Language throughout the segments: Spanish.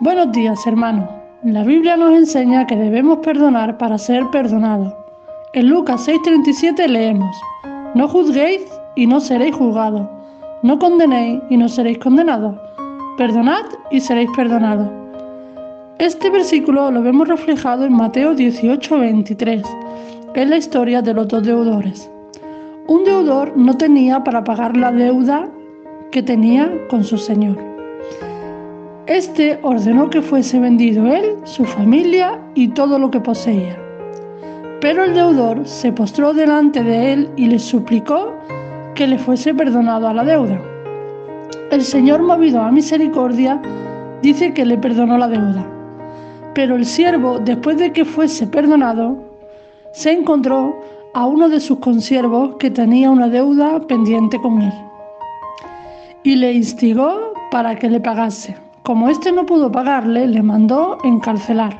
Buenos días, hermanos. La Biblia nos enseña que debemos perdonar para ser perdonados. En Lucas 6:37 leemos, No juzguéis y no seréis juzgados, no condenéis y no seréis condenados, perdonad y seréis perdonados. Este versículo lo vemos reflejado en Mateo 18:23, es la historia de los dos deudores. Un deudor no tenía para pagar la deuda que tenía con su señor. Este ordenó que fuese vendido él, su familia y todo lo que poseía. Pero el deudor se postró delante de él y le suplicó que le fuese perdonado a la deuda. El Señor, movido a misericordia, dice que le perdonó la deuda. Pero el siervo, después de que fuese perdonado, se encontró a uno de sus consiervos que tenía una deuda pendiente con él y le instigó para que le pagase. Como éste no pudo pagarle, le mandó encarcelar.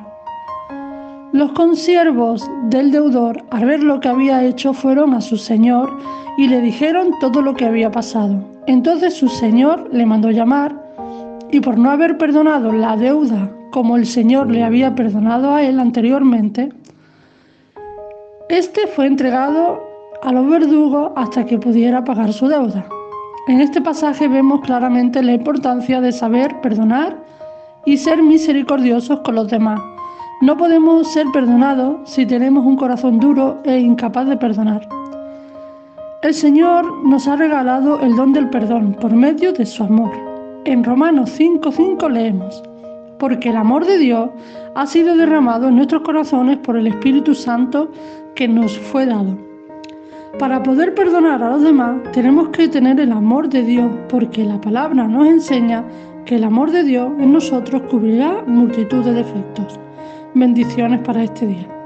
Los consiervos del deudor, al ver lo que había hecho, fueron a su señor y le dijeron todo lo que había pasado. Entonces su señor le mandó llamar y por no haber perdonado la deuda como el señor le había perdonado a él anteriormente, este fue entregado a los verdugos hasta que pudiera pagar su deuda. En este pasaje vemos claramente la importancia de saber perdonar y ser misericordiosos con los demás. No podemos ser perdonados si tenemos un corazón duro e incapaz de perdonar. El Señor nos ha regalado el don del perdón por medio de su amor. En Romanos 5:5 leemos, porque el amor de Dios ha sido derramado en nuestros corazones por el Espíritu Santo que nos fue dado. Para poder perdonar a los demás tenemos que tener el amor de Dios, porque la palabra nos enseña que el amor de Dios en nosotros cubrirá multitud de defectos. Bendiciones para este día.